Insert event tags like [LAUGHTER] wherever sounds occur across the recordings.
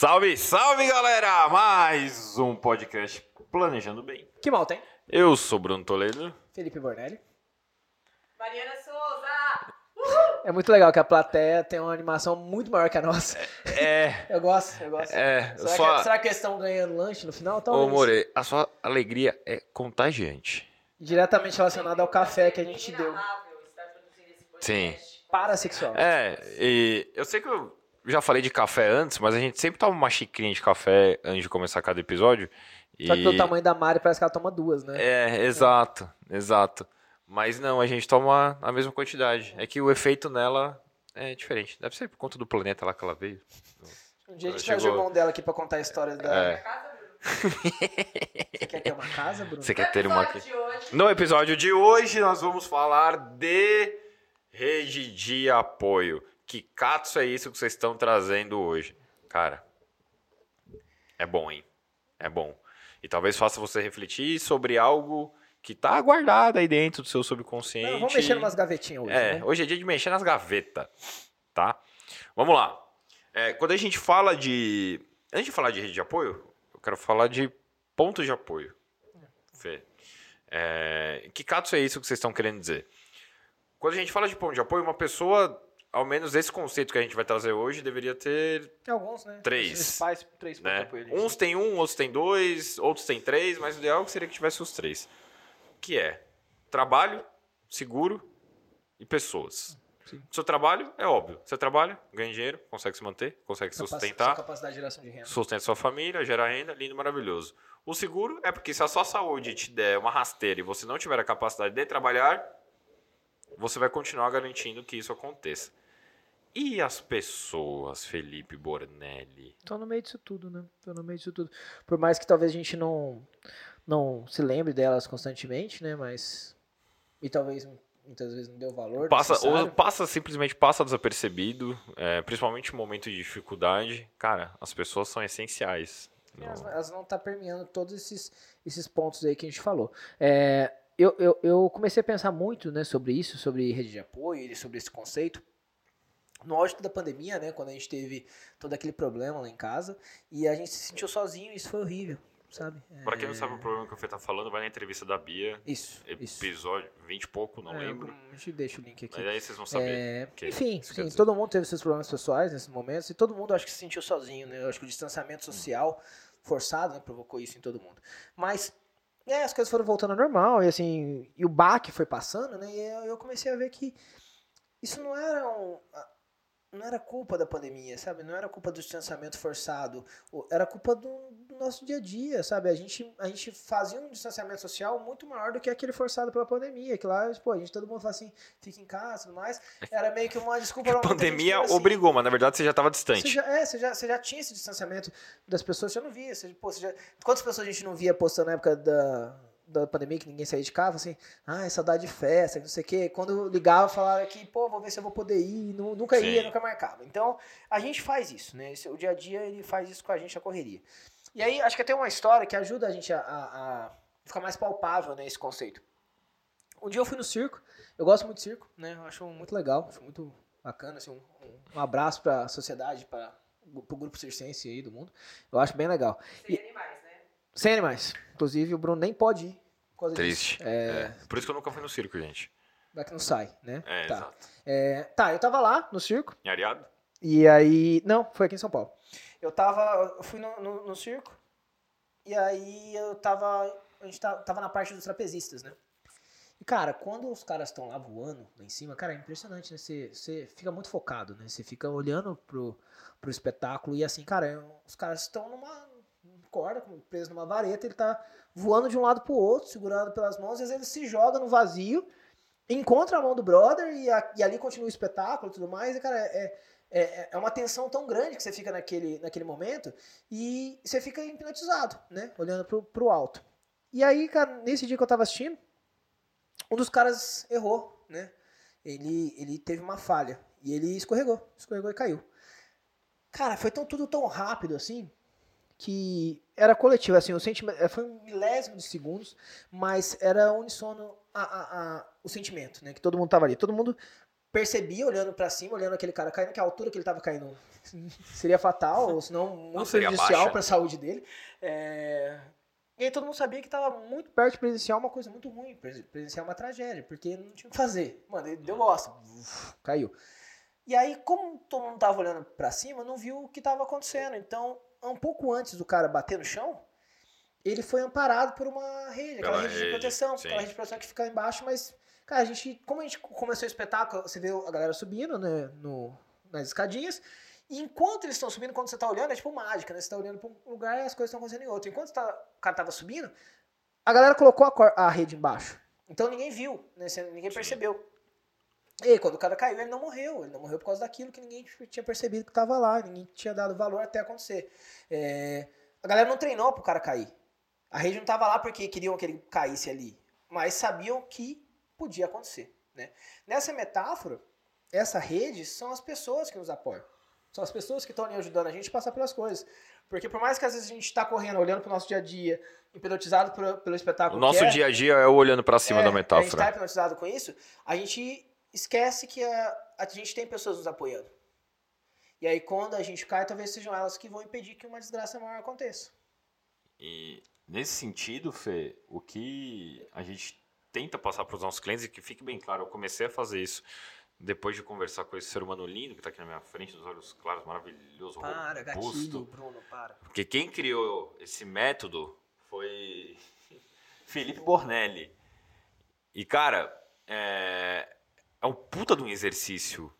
Salve, salve galera! Mais um podcast Planejando Bem. Que mal tem? Eu sou Bruno Toledo. Felipe Bornelli. Mariana Souza! É muito legal que a plateia tem uma animação muito maior que a nossa. É, [LAUGHS] Eu gosto, eu gosto. é, Será, sua... que, será que eles estão ganhando lanche no final? Ô, Talvez. More, a sua alegria é contagiante. Diretamente relacionado ao café que a gente deu. Sim. Parasexual. É, e eu sei que eu já falei de café antes, mas a gente sempre toma uma xicrinha de café antes de começar cada episódio. E... Só que pelo tamanho da Mari parece que ela toma duas, né? É, exato, exato. Mas não, a gente toma a mesma quantidade. É que o efeito nela é diferente. Deve ser por conta do planeta lá que ela veio. Um dia a gente Chegou- traz o irmão dela aqui pra contar a história da. É. Casa, Bruno? Você quer ter uma casa, Bruno? Você quer ter uma hoje, No episódio de hoje, nós vamos falar de rede de apoio. Que catso é isso que vocês estão trazendo hoje? Cara, é bom, hein? É bom. E talvez faça você refletir sobre algo que tá guardado aí dentro do seu subconsciente. Não, vamos mexer umas gavetinhas hoje. É, né? hoje é dia de mexer nas gavetas, tá? Vamos lá. É, quando a gente fala de... Antes de falar de rede de apoio, eu quero falar de pontos de apoio. Fê. É, que caso é isso que vocês estão querendo dizer? Quando a gente fala de ponto de apoio, uma pessoa, ao menos esse conceito que a gente vai trazer hoje, deveria ter, Tem alguns, né? Três. Os três né? ali. Uns tem um, outros tem dois, outros tem três, mas o ideal seria que tivesse os três. Que é trabalho, seguro e pessoas. Sim. Seu trabalho é óbvio. Você trabalha, ganha dinheiro, consegue se manter, consegue se Capac- sustentar, sua capacidade de geração de renda. sustenta sua família, gera renda, lindo, maravilhoso. O seguro é porque se a sua saúde te der uma rasteira e você não tiver a capacidade de trabalhar, você vai continuar garantindo que isso aconteça. E as pessoas, Felipe Bornelli? Tô no meio disso tudo, né? Tô no meio disso tudo. Por mais que talvez a gente não, não se lembre delas constantemente, né? Mas. E talvez muitas vezes não dê o valor. Passa, passa simplesmente passa desapercebido, é, principalmente em momentos de dificuldade. Cara, as pessoas são essenciais. No- Elas, elas não estão permeando todos esses, esses pontos aí que a gente falou. É, eu, eu, eu comecei a pensar muito né, sobre isso, sobre rede de apoio e sobre esse conceito. No auge da pandemia, né, quando a gente teve todo aquele problema lá em casa, e a gente se sentiu sozinho, isso foi horrível, sabe? Pra quem não É, sabe o problema que o Fê tá falando, vai na entrevista da Bia, Isso, isso. episódio 20 e pouco, não É, lembro. A gente deixa o link aqui. Mas aí vocês vão saber. É, que- enfim, isso quer sim, todo mundo teve seus problemas pessoais nesses momentos e todo mundo acho que se sentiu sozinho, né? Eu acho que o distanciamento social forçado né, provocou isso em todo mundo. Mas é, as coisas foram voltando ao normal e assim, e o baque foi passando, né? E eu, comecei a ver que isso não era um, não era culpa da pandemia, sabe? Não era culpa do distanciamento forçado, era culpa do, do nosso dia a dia, sabe? A gente, a gente fazia um distanciamento social muito maior do que aquele forçado pela pandemia, que lá, pô, a gente todo mundo fala assim, fica em casa e tudo mais. Era meio que uma desculpa A muita gente pandemia assim, obrigou, mas na verdade você já tava Você distante. já, é, você já, você já tinha esse distanciamento das pessoas, você já não via. Você, pô, você já- quantas pessoas a gente não via postando na época da, da pandemia que ninguém saía de casa, assim, ai, saudade de festa, não sei o quê. Quando ligava, falava que, pô, vou ver se eu vou poder ir, nu- nunca ia, Sim. nunca marcava. Então, a gente faz isso, né? Esse- o dia a dia, ele faz isso com a gente, a correria. E aí, acho que tem uma história que ajuda a gente a, a- a ficar mais palpável, né, esse conceito. Um dia eu fui no circo, eu gosto muito de circo, né? Eu acho muito legal, acho muito bacana, assim, um, um- um abraço pra sociedade, para o grupo circense aí do mundo. Eu acho bem legal. sem animais, né? Sem animais. Inclusive, o Bruno nem pode ir. Triste. É, É. Por isso que eu nunca fui no circo, gente. Vai que não sai, né? É, tá. exato. É, tá, eu tava lá no circo, Em Ariado? e aí. Não, foi aqui em São Paulo. Eu tava. Eu fui no, no, no circo, e aí eu tava. A gente tava, tava na parte dos trapezistas, né? E, cara, quando os caras estão lá voando lá em cima, cara, é impressionante, né? Você, fica muito focado, né? Você fica olhando pro, pro espetáculo e assim, cara, os caras estão numa corda, preso numa vareta, ele tá voando de um lado pro outro, segurado pelas mãos, às vezes ele se joga no vazio, encontra a mão do brother e, a- e ali continua o espetáculo e tudo mais, e, cara, é, é, é uma tensão tão grande que você fica naquele, naquele momento e você fica hipnotizado, né? Olhando pro, pro alto. E aí, cara, nesse dia que eu tava assistindo, um dos caras errou, né? Ele, ele teve uma falha e ele escorregou, escorregou e caiu. Cara, foi tão, tudo tão rápido assim que era coletivo, assim, o sentimento, foi um milésimo de segundos, mas era unissono a, a, a- o sentimento, né? Que todo mundo tava ali. Todo mundo percebi olhando pra cima, olhando aquele cara caindo, que a altura que ele tava caindo seria fatal, ou senão muito seria prejudicial baixa. pra saúde dele. É, E aí todo mundo sabia que tava muito perto de presenciar uma coisa muito ruim, presen- presenciar uma tragédia, porque não tinha o que fazer. Mano, ele deu bosta, caiu. E aí, como todo mundo tava olhando pra cima, não viu o que tava acontecendo. Então, um pouco antes do cara bater no chão, ele foi amparado por uma rede, aquela Pela rede, de rede, proteção, sim. aquela rede de proteção que fica embaixo, mas, cara, a gente, como a gente começou o espetáculo, você vê a galera subindo, né, no, nas escadinhas, e enquanto eles estão subindo, quando você tá olhando, é tipo mágica, né? Você tá olhando pra um lugar e as coisas estão acontecendo em outro. Enquanto tá- o cara tava subindo, a galera colocou a, cor- a rede embaixo. Então ninguém viu, né? Ninguém Sim. percebeu. E quando o cara caiu, ele não morreu. Ele não morreu por causa daquilo que ninguém tinha percebido que estava lá. Ninguém tinha dado valor até acontecer. É, A galera não treinou pro cara cair. A rede não tava lá porque queriam que ele caísse ali. Mas sabiam que podia acontecer. Né? Nessa metáfora, essa rede são as pessoas que nos apoiam. São as pessoas que estão ali ajudando a gente a passar pelas coisas. Porque por mais que às vezes a gente está correndo, olhando pro nosso dia a dia, hipnotizado por- pelo O espetáculo nosso que é, dia a dia é o olhando pra cima é, da A gente metáfora. tá hipnotizado com isso, a gente esquece que a, a gente tem pessoas nos apoiando. E aí, quando a gente cai, talvez sejam elas que vão impedir que uma desgraça maior aconteça. E nesse sentido, Fê, o que a gente tenta passar para os nossos clientes, e que fique bem claro, eu comecei a fazer isso depois de conversar com esse ser humano lindo que está aqui na minha frente, dos olhos claros, maravilhoso, robusto. Bruno, para. Porque quem criou esse método foi [LAUGHS] Felipe Bornelli. E, cara, é, é um puta de um exercício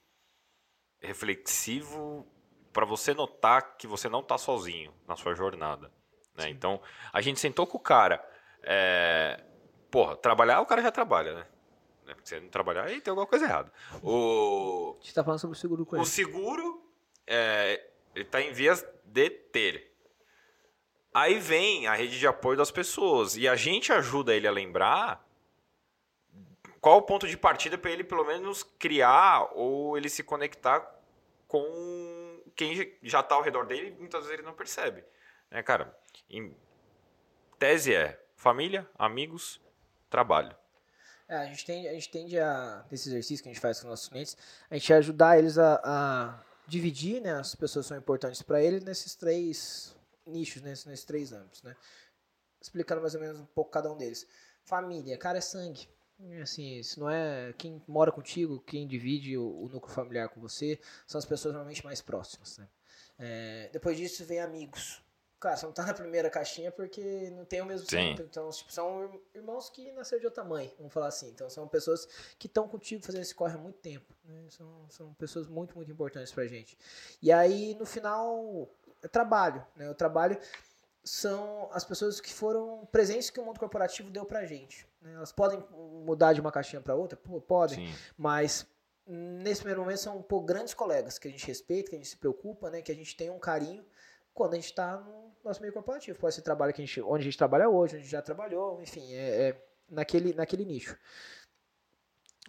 reflexivo para você notar que você não tá sozinho na sua jornada. Né? Então, a gente sentou com o cara. É, porra, trabalhar o cara já trabalha, né? Né? Porque se ele não trabalhar, aí tem alguma coisa errada. O, A gente tá falando sobre o seguro com o ele. seguro é, ele está em vias de ter. Aí vem a rede de apoio das pessoas e a gente ajuda ele a lembrar qual o ponto de partida para ele pelo menos criar ou ele se conectar com quem já está ao redor dele muitas vezes ele não percebe. Né, cara? Em tese é família, amigos, trabalho. É, a gente tende, a gente tende a, nesse exercício que a gente faz com os nossos clientes, a gente ajudar eles a, a dividir, né, as pessoas que são importantes para eles nesses três nichos, nesses, nesses três âmbitos, né? Explicando mais ou menos um pouco cada um deles. Família, cara, é sangue. E, Assim, isso não é quem mora contigo, quem divide o, o núcleo familiar com você, são as pessoas normalmente mais próximas, né? É, depois disso vem amigos. Cara, você não tá na primeira caixinha porque não tem o mesmo sangue. Então, tipo, são ir- irmãos que nasceram de outra mãe, vamos falar assim. Então, são pessoas que estão contigo fazendo esse corre há muito tempo. né? São, são pessoas muito, muito importantes pra gente. E aí, no final, é trabalho. Né? O trabalho são as pessoas que foram presentes que o mundo corporativo deu pra gente. Né? Elas podem mudar de uma caixinha pra outra? Pô, podem. Sim. Mas nesse primeiro momento são pô, grandes colegas que a gente respeita, que a gente se preocupa, né? Que a gente tem um carinho quando a gente está no nosso meio corporativo. Pode ser trabalho que a gente, onde a gente trabalha hoje, onde a gente já trabalhou, enfim, é, é naquele, naquele nicho.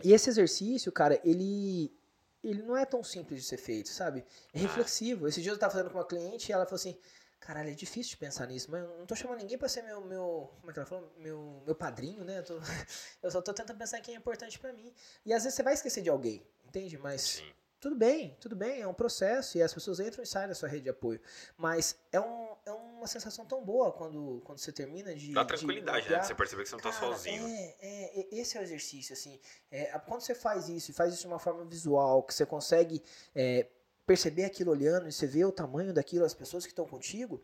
E esse exercício, cara, ele, ele não é tão simples de ser feito, sabe? É reflexivo. Esse dia eu estava fazendo com uma cliente e ela falou assim, caralho, é difícil de pensar nisso, mas eu não tô chamando ninguém para ser meu, meu, como é que ela falou? Meu, meu padrinho, né? Eu, tô- [LAUGHS] eu só tô tentando pensar em quem é importante para mim. E às vezes você vai esquecer de alguém, entende? Mas Sim. tudo bem, tudo bem, é um processo e as pessoas entram e saem da sua rede de apoio. Mas é, um, é uma sensação tão boa quando, quando você termina de. Dá de tranquilidade, né? De você perceber que você não tá Cara, sozinho. É, é, esse é o exercício, assim. É, quando você faz isso e faz isso de uma forma visual, que você consegue é, perceber aquilo olhando e você vê o tamanho daquilo, as pessoas que estão contigo,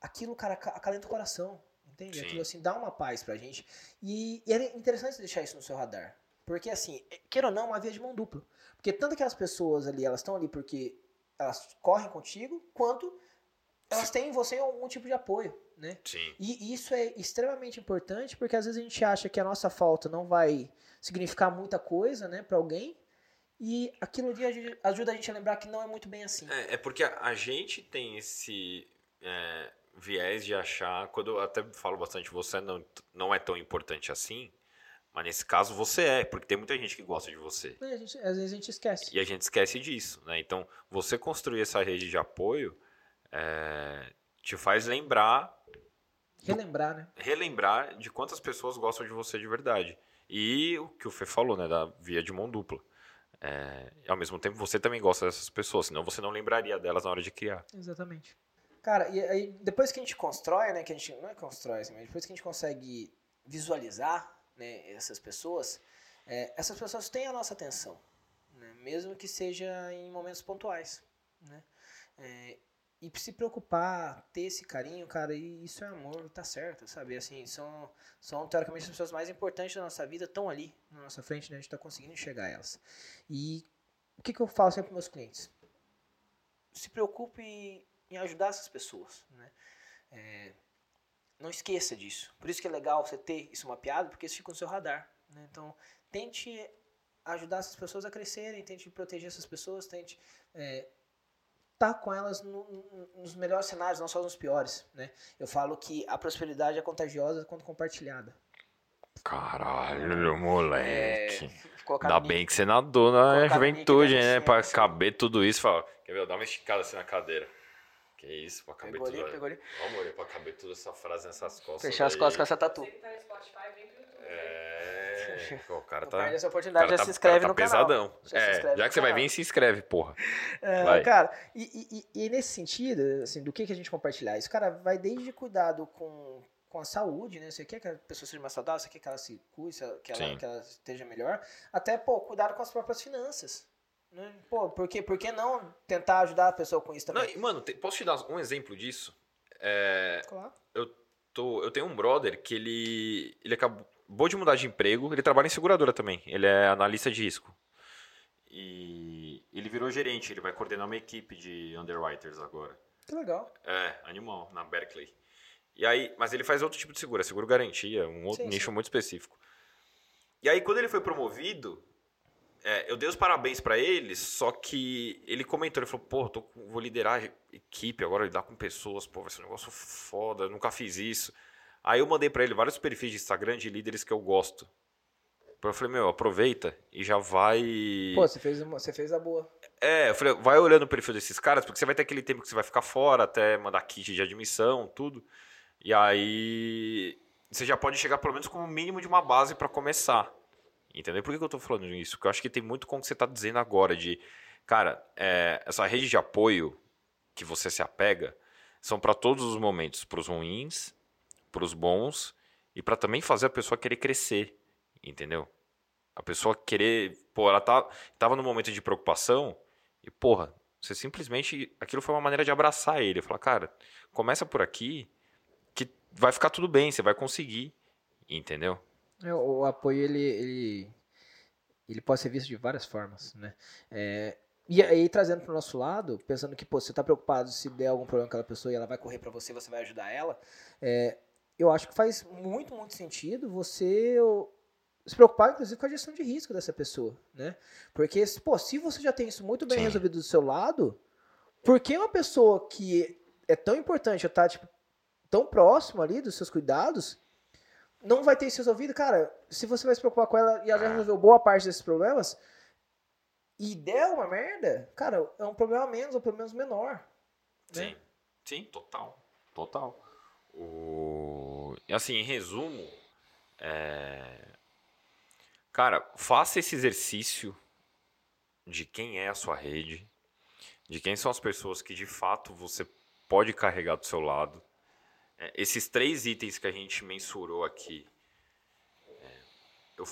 aquilo, cara, aca- acalenta o coração. Entende? Sim. Aquilo, assim, dá uma paz pra gente. E, e é interessante deixar isso no seu radar. Porque, assim, é- queira ou não, é uma via de mão dupla. Porque tanto aquelas pessoas ali, elas estão ali porque elas correm contigo, quanto elas têm em você algum tipo de apoio, né? Sim. E isso é extremamente importante porque às vezes a gente acha que a nossa falta não vai significar muita coisa, né, para alguém. E aquilo ali aju- ajuda a gente a lembrar que não é muito bem assim. É, é porque a, a gente tem esse é, viés de achar, quando eu até falo bastante, você não, não é tão importante assim, mas nesse caso você é, porque tem muita gente que gosta de você. A gente- às vezes a gente esquece. E a gente esquece disso, né? Então, você construir essa rede de apoio é, te faz lembrar, Relembrar, né? relembrar de quantas pessoas gostam de você de verdade. E o que o Fê falou, né? Da via de mão dupla. É, e ao mesmo tempo, você também gosta dessas pessoas, senão você não lembraria delas na hora de criar. Exatamente. Cara, e aí depois que a gente constrói, né, que a gente não é constrói, assim, mas depois que a gente consegue visualizar, né, essas pessoas, é, essas pessoas têm a nossa atenção, né, mesmo que seja em momentos pontuais, né? É, e se preocupar, ter esse carinho, cara, e isso é amor, tá certo, sabe? Assim, são, são teoricamente as pessoas mais importantes da nossa vida, estão ali na nossa frente, né? A gente tá conseguindo enxergar elas. E o que, que eu falo sempre para meus clientes? Se preocupe em ajudar essas pessoas, né? É, não esqueça disso. Por isso que é legal você ter isso mapeado, porque isso fica no seu radar. Né? Então, tente ajudar essas pessoas a crescerem, tente proteger essas pessoas, tente é, estar com elas no, no, nos melhores cenários, não só nos piores. Né? Eu falo que a prosperidade é contagiosa quando compartilhada. Caralho, moleque. É, Ainda bem que você nadou na juventude, né? Pra caber tudo isso. Fala, quer ver? Dá uma esticada assim na cadeira. Que isso, pra caber Pegou tudo. ali, pegou ali. Ó, amor, pra caber toda essa frase nessas costas. Fechar as costas com essa tatu. Tá no Spotify, vem pro YouTube. É. Pô, o cara tá. perde essa oportunidade, cara já tá, se inscreve cara no tá canal. pesadão. Já se é, inscreve já que você vai vir, se inscreve, porra. É, Vai. cara, e, e- e- e nesse sentido, assim, do que, que a gente compartilhar? Isso, cara, vai desde cuidado com, com a saúde, né? Você quer que a pessoa seja mais saudável, você quer que ela se cuide, que ela, Sim. que ela esteja melhor, até, pô, cuidado com as próprias finanças. Pô, por que, por que não tentar ajudar a pessoa com isso Não, também? e, mano, te- posso te dar um exemplo disso? É, Claro. tô- eu tenho um brother que ele, ele acabou de mudar de emprego, ele trabalha em seguradora também, ele é analista de risco. E ele virou gerente, ele vai coordenar uma equipe de underwriters agora. Que legal. É, animal, na Berkeley. E aí, mas ele faz outro tipo de seguro, é seguro garantia, um outro Sim, nicho sim. muito específico. E aí, quando ele foi promovido, é, eu dei os parabéns pra ele, só que ele comentou, ele falou, pô, tô vou liderar a equipe agora, lidar com pessoas, pô, vai ser um negócio foda, eu nunca fiz isso. Aí eu mandei pra ele vários perfis de Instagram de líderes que eu gosto. Eu falei, meu, aproveita e já vai... Pô, você fez, uma, você fez a boa. É, eu falei, vai olhando o perfil desses caras, porque você vai ter aquele tempo que você vai ficar fora, até mandar kit de admissão, tudo. E aí você já pode chegar pelo menos com o mínimo de uma base pra começar. Entendeu? Por que, que eu tô falando isso? Porque eu acho que tem muito com o que você tá dizendo agora, de, cara, é, essa rede de apoio que você se apega são pra todos os momentos, pros ruins, pros bons e pra também fazer a pessoa querer crescer, entendeu? A pessoa querer, pô, ela tá, tava num momento de preocupação e, porra, você simplesmente. Aquilo foi uma maneira de abraçar ele. Falar, cara, começa por aqui que vai ficar tudo bem, você vai conseguir. Entendeu? É, O, apoio, ele, ele, ele pode ser visto de várias formas, né? É, e aí, trazendo para o nosso lado, pensando que, pô, você tá preocupado se der algum problema com aquela pessoa e ela vai correr para você, você vai ajudar ela, é, eu acho que faz muito, muito sentido você se preocupar, inclusive, com a gestão de risco dessa pessoa, né? Porque, pô, se você já tem isso muito bem Sim. resolvido do seu lado, por que uma pessoa que é tão importante, tá, tipo, tão próximo ali dos seus cuidados, não vai ter isso resolvido, cara. Se você vai se preocupar com ela e ela já resolveu boa parte desses problemas e der uma merda, cara, é um problema menos ou pelo menos menor. Né? Sim. Sim, total. Total. O... E assim, em resumo, é... cara, faça esse exercício de quem é a sua rede, de quem são as pessoas que de fato você pode carregar do seu lado. É, esses três itens que a gente mensurou aqui, é, eu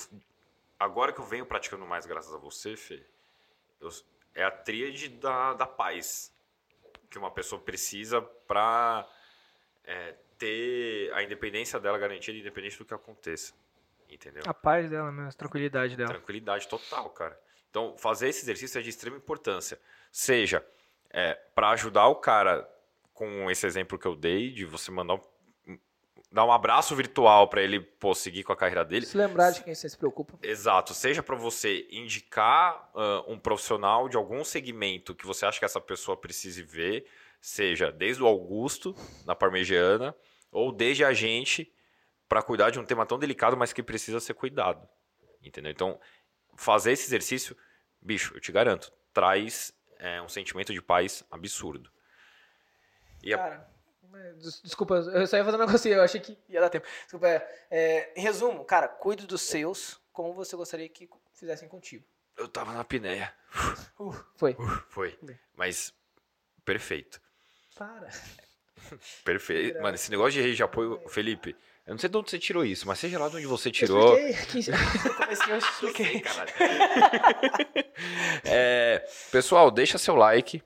agora que eu venho praticando mais graças a você, Fê, eu- é a tríade da, da paz que uma pessoa precisa para ter a independência dela garantida, independente do que aconteça. Entendeu? A paz dela mesmo, a tranquilidade dela. Tranquilidade total, cara. Então, fazer esse exercício é de extrema importância. Seja é, para ajudar o cara com esse exemplo que eu dei, de você mandar um, dar um abraço virtual para ele pô, seguir com a carreira dele. Se lembrar de quem você se preocupa. Exato. Seja para você indicar ah, um profissional de algum segmento que você acha que essa pessoa precise ver, seja desde o Augusto, na Parmegiana, ou desde a gente, para cuidar de um tema tão delicado, mas que precisa ser cuidado. Entendeu? Então, fazer esse exercício, bicho, eu te garanto, traz é, um sentimento de paz absurdo. E Cara, des- desculpa, eu só ia fazer um negocinho, eu achei que ia dar tempo. Desculpa, é, é, em resumo, cara, cuide dos seus como você gostaria que fizessem contigo. Eu tava na apneia. Foi. Foi. Mas perfeito. Para. Perfeito. Mano, esse negócio de rede de apoio, Felipe, eu não sei de onde você tirou isso, mas seja lá de onde você Eu tirou. expliquei aqui. [LAUGHS] No comecinho eu expliquei. [LAUGHS] É, pessoal, deixa seu like.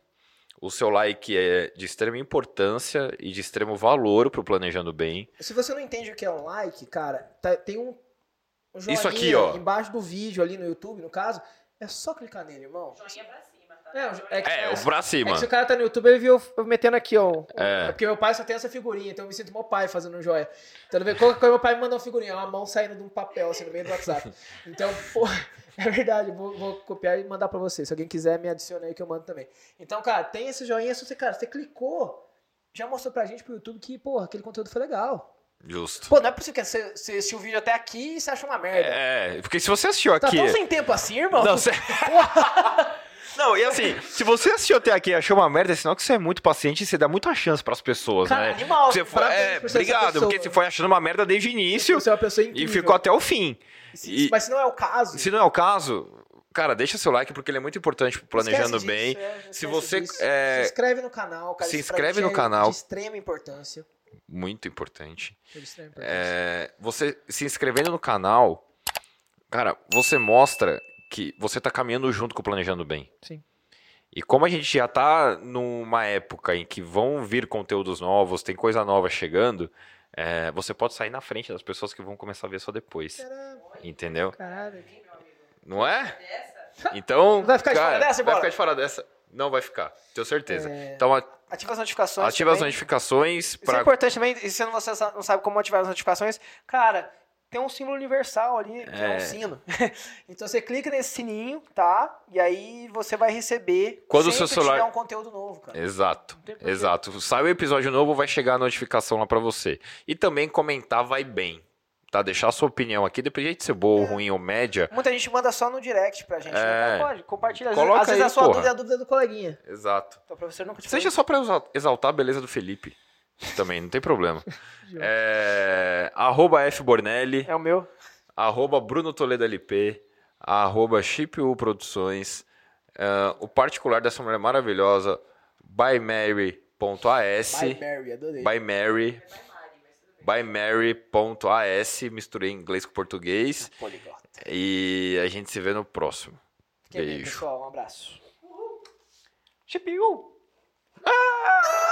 O seu like é de extrema importância e de extremo valor pro Planejando Bem. Se você não entende o que é um like, cara, tá- tem um, um joinha Isso aqui, ó. embaixo do vídeo ali no YouTube, no caso. É só clicar nele, irmão. Joinha pra cima? É, o- é, que- É, é, o pra é cima. que se o cara tá no YouTube, ele viu eu metendo aqui, ó. É. É. porque meu pai só tem essa figurinha, então eu me sinto meu pai fazendo um joia. Então, qualquer coisa, meu pai me manda uma figurinha, uma mão saindo de um papel, assim, no meio do WhatsApp. [LAUGHS] Então, pô, é verdade, vou, vou copiar e mandar pra você. Se alguém quiser, me adiciona aí que eu mando também. Então, cara, tem esse joinha, se você, cara, você clicou, já mostrou pra gente pro YouTube que, porra, aquele conteúdo foi legal. Justo. Pô, não é possível que você, você assistiu o vídeo até aqui e você acha uma merda. É, porque se você assistiu Tá aqui. tão sem tempo assim, irmão? Não, você... [LAUGHS] [LAUGHS] Não, e assim, se você assistiu até aqui e achou uma merda, é sinal que você é muito paciente e você dá muita chance pras pessoas, Cara, né? animal, Você foi, parabéns é, por ser essa obrigado, pessoa. porque você foi achando uma merda desde o início Você é uma pessoa e incrível. ficou até o fim. Se- e- Mas se não é o caso... Se não é o caso, cara, deixa seu like porque ele é muito importante pro Planejando Esquece Bem. disso, é, Se você, disso. é, Se inscreve no canal, cara. se isso pra inscreve gente no é canal. De extrema importância. Muito importante. De extrema importância. É, você se inscrevendo no canal, cara, você mostra que você tá caminhando junto com o Planejando Bem. Sim. E como a gente já tá numa época em que vão vir conteúdos novos, tem coisa nova chegando, é, você pode sair na frente das pessoas que vão começar a ver só depois. Caralho, Entendeu? caralho. Não é? Dessa? [LAUGHS] Então. Vai ficar de cara, fora dessa, Vai bora? ficar de fora dessa. Não vai ficar, tenho certeza. É, Então, a- Ativa as notificações. ativa as também. notificações Isso é importante também, e se você não sabe como ativar as notificações, cara, tem um símbolo universal ali, que é, É. um sino. [LAUGHS] então você clica nesse sininho, tá? E aí você vai receber Quando o seu celular- tiver um conteúdo novo, cara. Exato, exato. Sai o episódio novo, vai chegar a notificação lá pra você. E também comentar vai bem, tá? Deixar a sua opinião aqui, dependendo de ser boa, ou ruim ou média. Muita gente manda só no direct pra gente. É. né? Pode, compartilha. Coloca às vezes aí, a sua porra. dúvida é a dúvida do coleguinha. Exato. Então professor nunca te Seja só pra exa- exaltar a beleza do Felipe. Também, não tem problema. [LAUGHS] É, arroba fbornelli, É o meu. arroba Bruno Toledo LP, arroba ChipU Produções, é, o particular dessa mulher maravilhosa, bymary.as, By Mary, adorei. by Mary, bymary.as, misturei inglês com português, Poliglota. e a gente se vê no próximo. Fiquem bem, Beijo. pessoal. Um abraço. Chipiu! Ah!